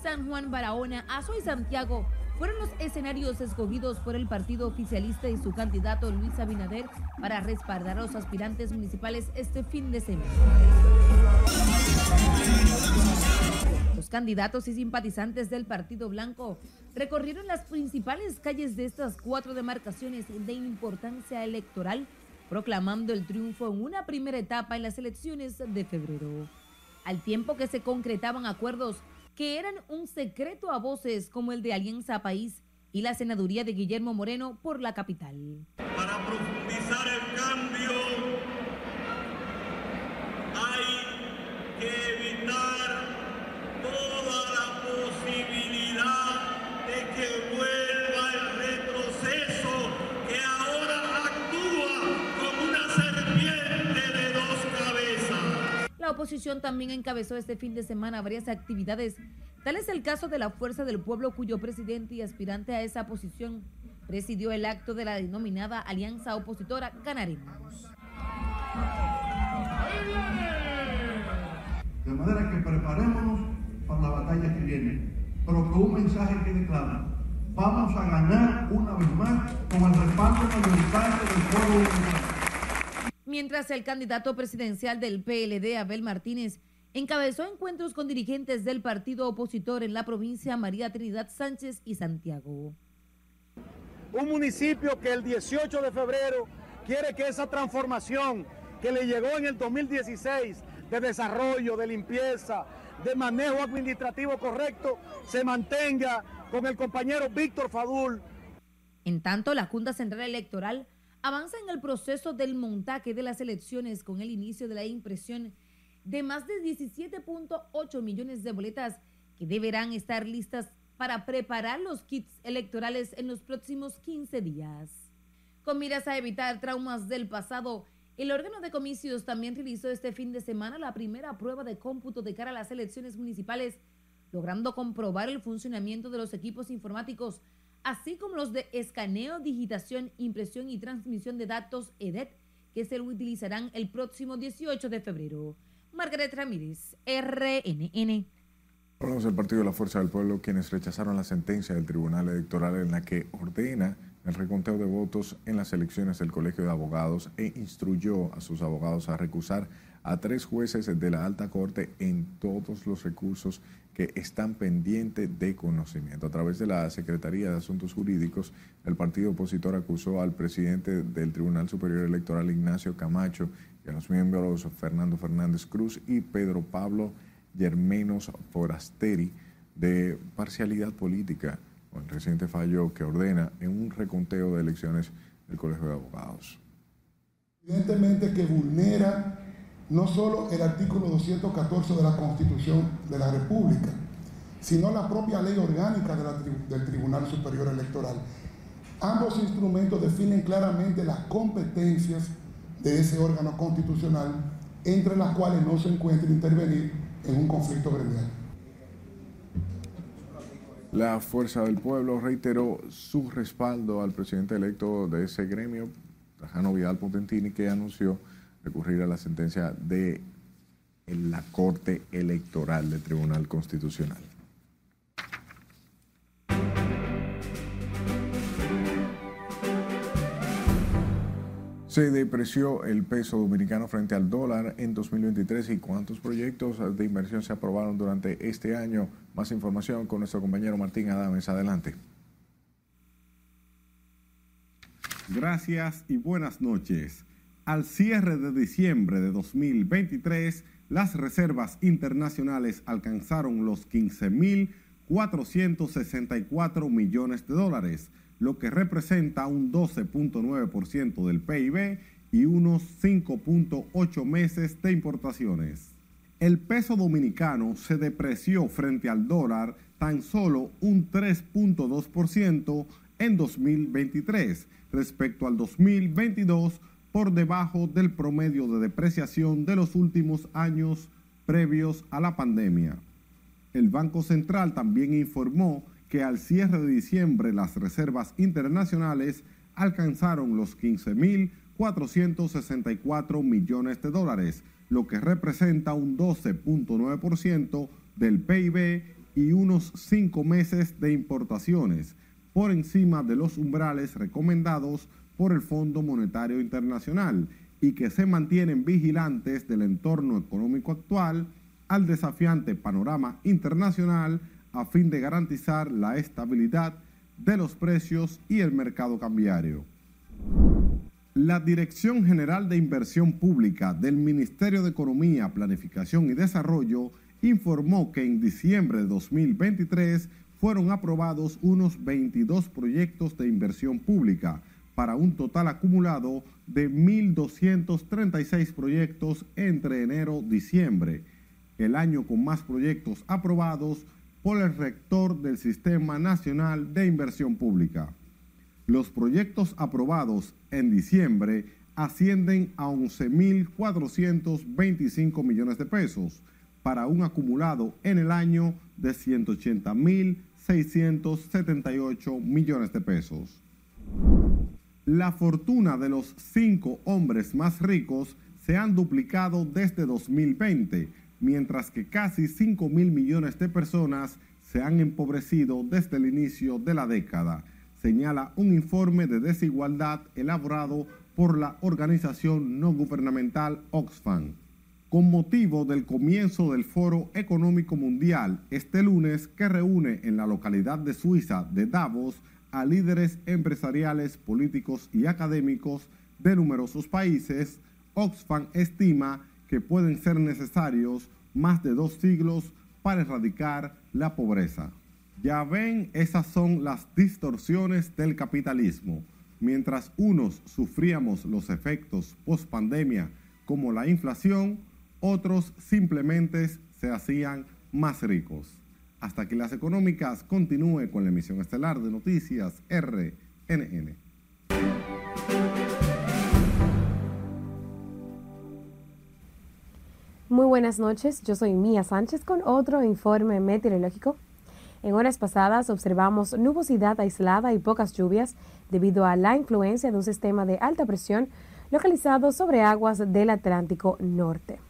San Juan Barahona, Azo y Santiago fueron los escenarios escogidos por el partido oficialista y su candidato Luis Abinader para respaldar a los aspirantes municipales este fin de semana. Los candidatos y simpatizantes del Partido Blanco recorrieron las principales calles de estas cuatro demarcaciones de importancia electoral, proclamando el triunfo en una primera etapa en las elecciones de febrero. Al tiempo que se concretaban acuerdos que eran un secreto a voces como el de Alianza País y la senaduría de Guillermo Moreno por la capital. Para profundizar el cambio hay que oposición también encabezó este fin de semana varias actividades. Tal es el caso de la Fuerza del Pueblo, cuyo presidente y aspirante a esa posición presidió el acto de la denominada Alianza Opositora Ganaremos. De manera que preparémonos para la batalla que viene, pero con un mensaje que declara, vamos a ganar una vez más con el respaldo mayoritario del pueblo dominicano mientras el candidato presidencial del PLD, Abel Martínez, encabezó encuentros con dirigentes del partido opositor en la provincia María Trinidad Sánchez y Santiago. Un municipio que el 18 de febrero quiere que esa transformación que le llegó en el 2016 de desarrollo, de limpieza, de manejo administrativo correcto, se mantenga con el compañero Víctor Fadul. En tanto, la Junta Central Electoral avanza en el proceso del montaje de las elecciones con el inicio de la impresión de más de 17.8 millones de boletas que deberán estar listas para preparar los kits electorales en los próximos 15 días. Con miras a evitar traumas del pasado, el órgano de comicios también realizó este fin de semana la primera prueba de cómputo de cara a las elecciones municipales, logrando comprobar el funcionamiento de los equipos informáticos, así como los de escaneo, digitación, impresión y transmisión de datos EDET, que se utilizarán el próximo 18 de febrero. Margaret Ramírez, RNN. Hablamos del Partido de la Fuerza del Pueblo, quienes rechazaron la sentencia del Tribunal Electoral en la que ordena el reconteo de votos en las elecciones del Colegio de Abogados e instruyó a sus abogados a recusar a tres jueces de la Alta Corte en todos los recursos que están pendientes de conocimiento. A través de la Secretaría de Asuntos Jurídicos, el partido opositor acusó al presidente del Tribunal Superior Electoral, Ignacio Camacho, y a los miembros Fernando Fernández Cruz y Pedro Pablo Germenos Forasteri de parcialidad política el reciente fallo que ordena en un reconteo de elecciones del Colegio de Abogados. Evidentemente que vulnera no solo el artículo 214 de la Constitución de la República, sino la propia ley orgánica del Tribunal Superior Electoral. Ambos instrumentos definen claramente las competencias de ese órgano constitucional, entre las cuales no se encuentra intervenir en un conflicto gremial. La Fuerza del Pueblo reiteró su respaldo al presidente electo de ese gremio, Trajano Vidal Potentini, que anunció recurrir a la sentencia de la Corte Electoral del Tribunal Constitucional. Se depreció el peso dominicano frente al dólar en 2023 y cuántos proyectos de inversión se aprobaron durante este año. Más información con nuestro compañero Martín Adames. Adelante. Gracias y buenas noches. Al cierre de diciembre de 2023, las reservas internacionales alcanzaron los 15.464 millones de dólares lo que representa un 12.9% del PIB y unos 5.8 meses de importaciones. El peso dominicano se depreció frente al dólar tan solo un 3.2% en 2023 respecto al 2022 por debajo del promedio de depreciación de los últimos años previos a la pandemia. El Banco Central también informó que al cierre de diciembre las reservas internacionales alcanzaron los 15.464 millones de dólares, lo que representa un 12.9% del PIB y unos cinco meses de importaciones, por encima de los umbrales recomendados por el Fondo Monetario Internacional y que se mantienen vigilantes del entorno económico actual al desafiante panorama internacional a fin de garantizar la estabilidad de los precios y el mercado cambiario. La Dirección General de Inversión Pública del Ministerio de Economía, Planificación y Desarrollo informó que en diciembre de 2023 fueron aprobados unos 22 proyectos de inversión pública para un total acumulado de 1.236 proyectos entre enero y diciembre, el año con más proyectos aprobados por el rector del Sistema Nacional de Inversión Pública. Los proyectos aprobados en diciembre ascienden a 11.425 millones de pesos para un acumulado en el año de 180.678 millones de pesos. La fortuna de los cinco hombres más ricos se han duplicado desde 2020 mientras que casi 5 mil millones de personas se han empobrecido desde el inicio de la década, señala un informe de desigualdad elaborado por la organización no gubernamental Oxfam. Con motivo del comienzo del Foro Económico Mundial este lunes que reúne en la localidad de Suiza de Davos a líderes empresariales, políticos y académicos de numerosos países, Oxfam estima que pueden ser necesarios más de dos siglos para erradicar la pobreza. Ya ven, esas son las distorsiones del capitalismo. Mientras unos sufríamos los efectos post pandemia como la inflación, otros simplemente se hacían más ricos. Hasta que las económicas continúe con la emisión estelar de noticias RNN. Muy buenas noches, yo soy Mía Sánchez con otro informe meteorológico en horas pasadas observamos nubosidad aislada y pocas lluvias debido a la influencia de un sistema de alta presión localizado sobre aguas del Atlántico Norte.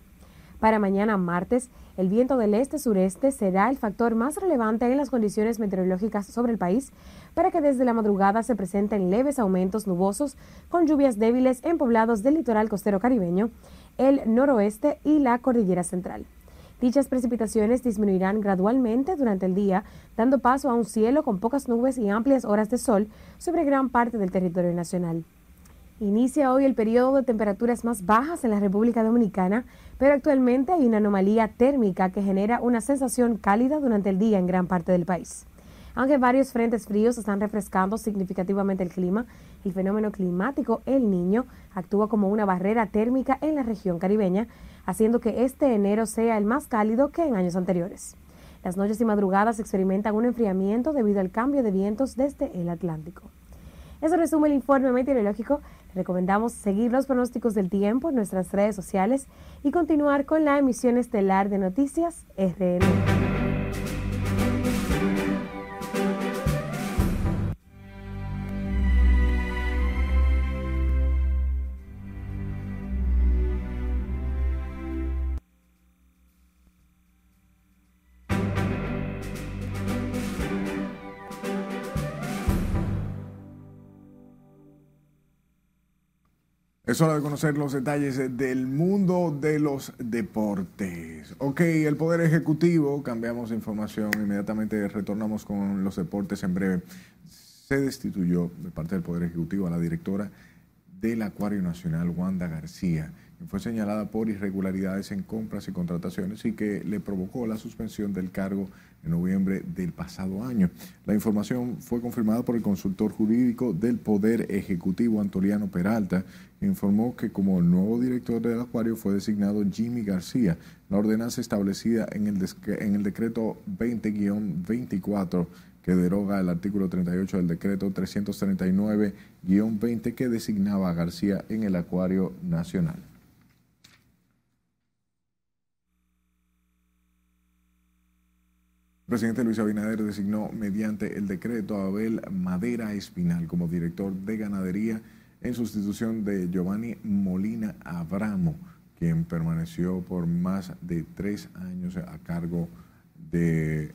Para mañana martes, el viento del este-sureste será el factor más relevante en las condiciones meteorológicas sobre el país para que desde la madrugada se presenten leves aumentos nubosos con lluvias débiles en poblados del litoral costero caribeño, el noroeste y la cordillera central. Dichas precipitaciones disminuirán gradualmente durante el día, dando paso a un cielo con pocas nubes y amplias horas de sol sobre gran parte del territorio nacional. Inicia hoy el periodo de temperaturas más bajas en la República Dominicana, pero actualmente hay una anomalía térmica que genera una sensación cálida durante el día en gran parte del país. Aunque varios frentes fríos están refrescando significativamente el clima, el fenómeno climático El Niño actúa como una barrera térmica en la región caribeña, haciendo que este enero sea el más cálido que en años anteriores. Las noches y madrugadas experimentan un enfriamiento debido al cambio de vientos desde el Atlántico. Eso resume el informe meteorológico. recomendamos seguir los pronósticos del tiempo en nuestras redes sociales y continuar con la emisión estelar de noticias RN. Es hora de conocer los detalles del mundo de los deportes. Ok, el Poder Ejecutivo, cambiamos de información, inmediatamente retornamos con los deportes en breve. Se destituyó de parte del Poder Ejecutivo a la directora del Acuario Nacional, Wanda García fue señalada por irregularidades en compras y contrataciones y que le provocó la suspensión del cargo en noviembre del pasado año. La información fue confirmada por el consultor jurídico del Poder Ejecutivo Antoliano Peralta, que informó que como nuevo director del acuario fue designado Jimmy García. La ordenanza establecida en el, en el decreto 20-24 que deroga el artículo 38 del decreto 339-20 que designaba a García en el Acuario Nacional. El presidente Luis Abinader designó mediante el decreto a Abel Madera Espinal como director de ganadería en sustitución de Giovanni Molina Abramo, quien permaneció por más de tres años a cargo de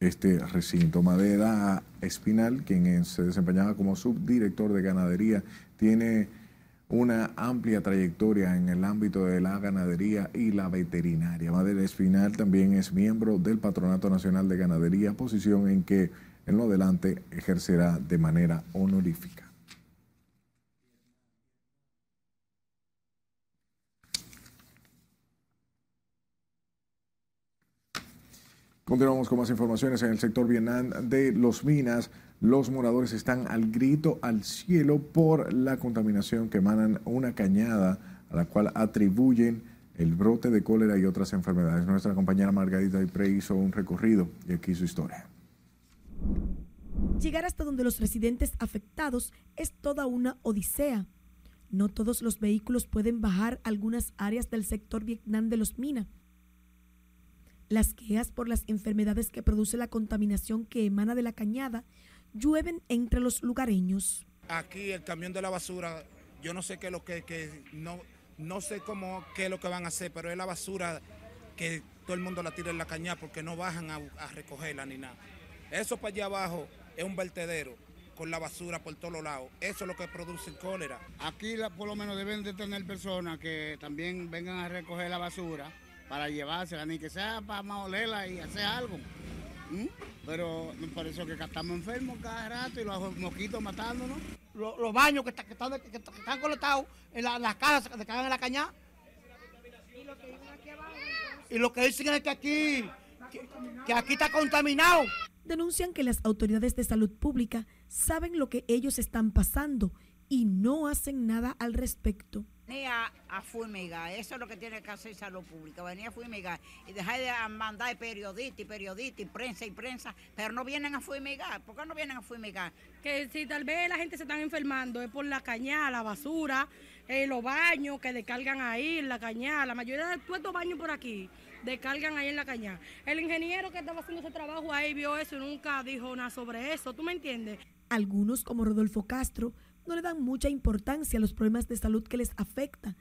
este recinto. Madera Espinal, quien se desempeñaba como subdirector de ganadería, tiene una amplia trayectoria en el ámbito de la ganadería y la veterinaria. Madera Espinal también es miembro del Patronato Nacional de Ganadería, posición en que en lo adelante ejercerá de manera honorífica. Continuamos con más informaciones en el sector Vietnam de Los Minas. Los moradores están al grito al cielo por la contaminación que emanan una cañada a la cual atribuyen el brote de cólera y otras enfermedades. Nuestra compañera Margarita Dupré hizo un recorrido y aquí su historia. Llegar hasta donde los residentes afectados es toda una odisea. No todos los vehículos pueden bajar algunas áreas del sector Vietnam de los Minas las quejas por las enfermedades que produce la contaminación que emana de la cañada llueven entre los lugareños. Aquí el camión de la basura, yo no sé qué es lo que, no, no sé cómo qué es lo que van a hacer, pero es la basura que todo el mundo la tira en la cañada porque no bajan a, recogerla ni nada. Eso para allá abajo es un vertedero con la basura por todos lados. Eso es lo que produce cólera. Aquí por lo menos deben de tener personas que también vengan a recoger la basura para llevársela, ni que sea para olerla y hacer algo. Pero me parece que estamos enfermos cada rato y los mosquitos matándonos. Los, baños que, están, que, están conectados en las casas que se cagan en la cañada. Y lo que dicen es que aquí, que aquí está contaminado. Denuncian que las autoridades de salud pública saben lo que ellos están pasando y no hacen nada al respecto. Ni a, a fumigar. Eso es lo que tiene que hacer salud pública, venir a fumigar y dejar de mandar periodistas y periodistas y prensa y prensa, pero no vienen a fumigar. ¿Por qué no vienen a fumigar? Que si tal vez la gente se está enfermando es por la cañada, la basura, eh, los baños que descargan ahí en la cañada. La mayoría de todos estos baños por aquí descargan ahí en la cañada. El ingeniero que estaba haciendo ese trabajo ahí vio eso y nunca dijo nada sobre eso. ¿Tú me entiendes? Algunos, como Rodolfo Castro, no le dan mucha importancia a los problemas de salud que les afecta.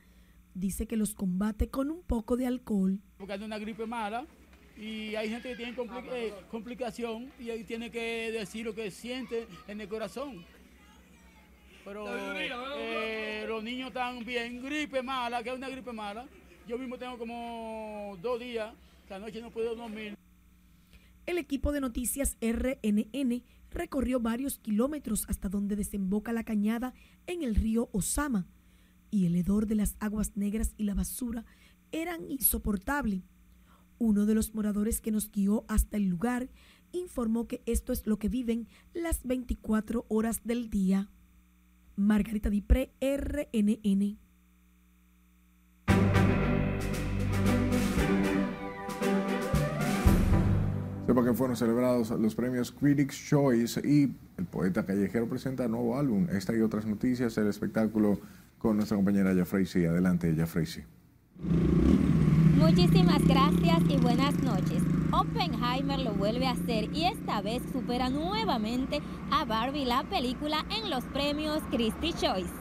Dice que los combate con un poco de alcohol. Porque hay una gripe mala y hay gente que tiene eh, complicación y ahí tiene que decir lo que siente en el corazón. Pero eh, los niños están bien, gripe mala, que es una gripe mala. Yo mismo tengo como dos días que anoche no puedo dormir. El equipo de noticias RNN recorrió varios kilómetros hasta donde desemboca la cañada en el río Osama y el hedor de las aguas negras y la basura eran insoportables. Uno de los moradores que nos guió hasta el lugar informó que esto es lo que viven las 24 horas del día. Margarita Dipré, RNN. Sepa que fueron celebrados los premios Critics Choice y el poeta callejero presenta nuevo álbum. Esta y otras noticias, el espectáculo con nuestra compañera Jafreisi. Adelante, Jafreisi. Muchísimas gracias y buenas noches. Oppenheimer lo vuelve a hacer y esta vez supera nuevamente a Barbie la película en los premios Critics Choice.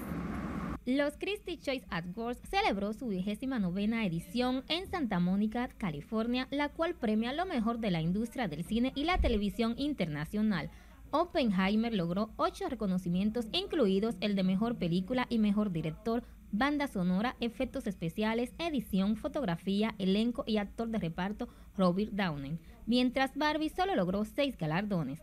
Los Christie Choice Awards celebró su vigésima novena edición en Santa Mónica, California, la cual premia lo mejor de la industria del cine y la televisión internacional. Oppenheimer logró ocho reconocimientos, incluidos el de mejor película y mejor director, banda sonora, efectos especiales, edición, fotografía, elenco y actor de reparto Robert Downey, mientras Barbie solo logró seis galardones.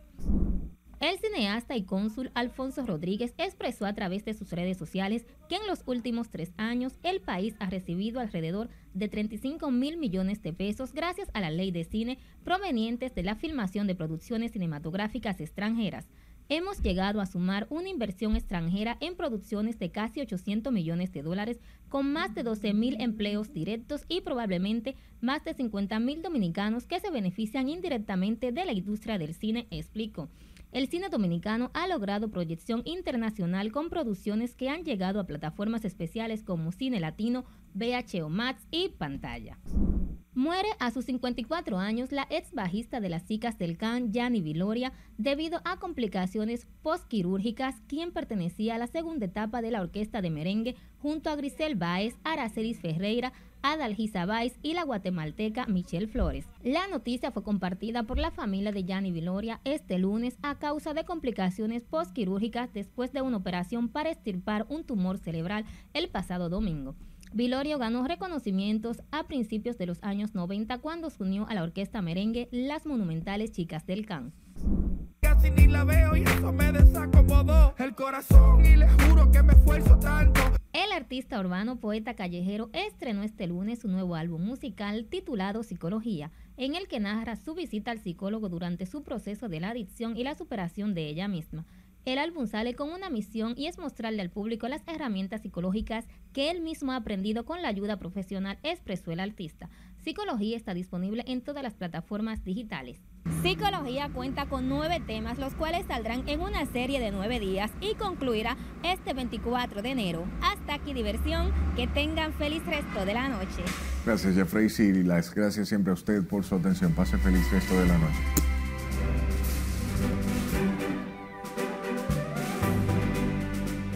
El cineasta y cónsul Alfonso Rodríguez expresó a través de sus redes sociales que en los últimos tres años el país ha recibido alrededor de 35 mil millones de pesos gracias a la ley de cine provenientes de la filmación de producciones cinematográficas extranjeras. Hemos llegado a sumar una inversión extranjera en producciones de casi 800 millones de dólares, con más de 12 mil empleos directos y probablemente más de 50 mil dominicanos que se benefician indirectamente de la industria del cine, explicó el cine dominicano ha logrado proyección internacional con producciones que han llegado a plataformas especiales como Cine Latino, VHO Max y Pantalla. Muere a sus 54 años la ex bajista de las chicas del CAN, Yanni Viloria, debido a complicaciones postquirúrgicas, quien pertenecía a la segunda etapa de la orquesta de merengue junto a Grisel Baez, Aracelis Ferreira, Adalgisa Báez y la guatemalteca Michelle Flores. La noticia fue compartida por la familia de Yanni Viloria este lunes a causa de complicaciones postquirúrgicas después de una operación para estirpar un tumor cerebral el pasado domingo. Vilorio ganó reconocimientos a principios de los años 90 cuando se unió a la orquesta merengue Las Monumentales Chicas del Can. Casi ni la veo y eso me desacomodó el corazón y le juro que me esfuerzo tanto. El artista urbano, poeta callejero, estrenó este lunes su nuevo álbum musical titulado Psicología, en el que narra su visita al psicólogo durante su proceso de la adicción y la superación de ella misma. El álbum sale con una misión y es mostrarle al público las herramientas psicológicas que él mismo ha aprendido con la ayuda profesional, expresó el artista. Psicología está disponible en todas las plataformas digitales. Psicología cuenta con nueve temas, los cuales saldrán en una serie de nueve días y concluirá este 24 de enero. Hasta aquí diversión, que tengan feliz resto de la noche. Gracias Jeffrey y las gracias siempre a usted por su atención. Pase feliz resto de la noche.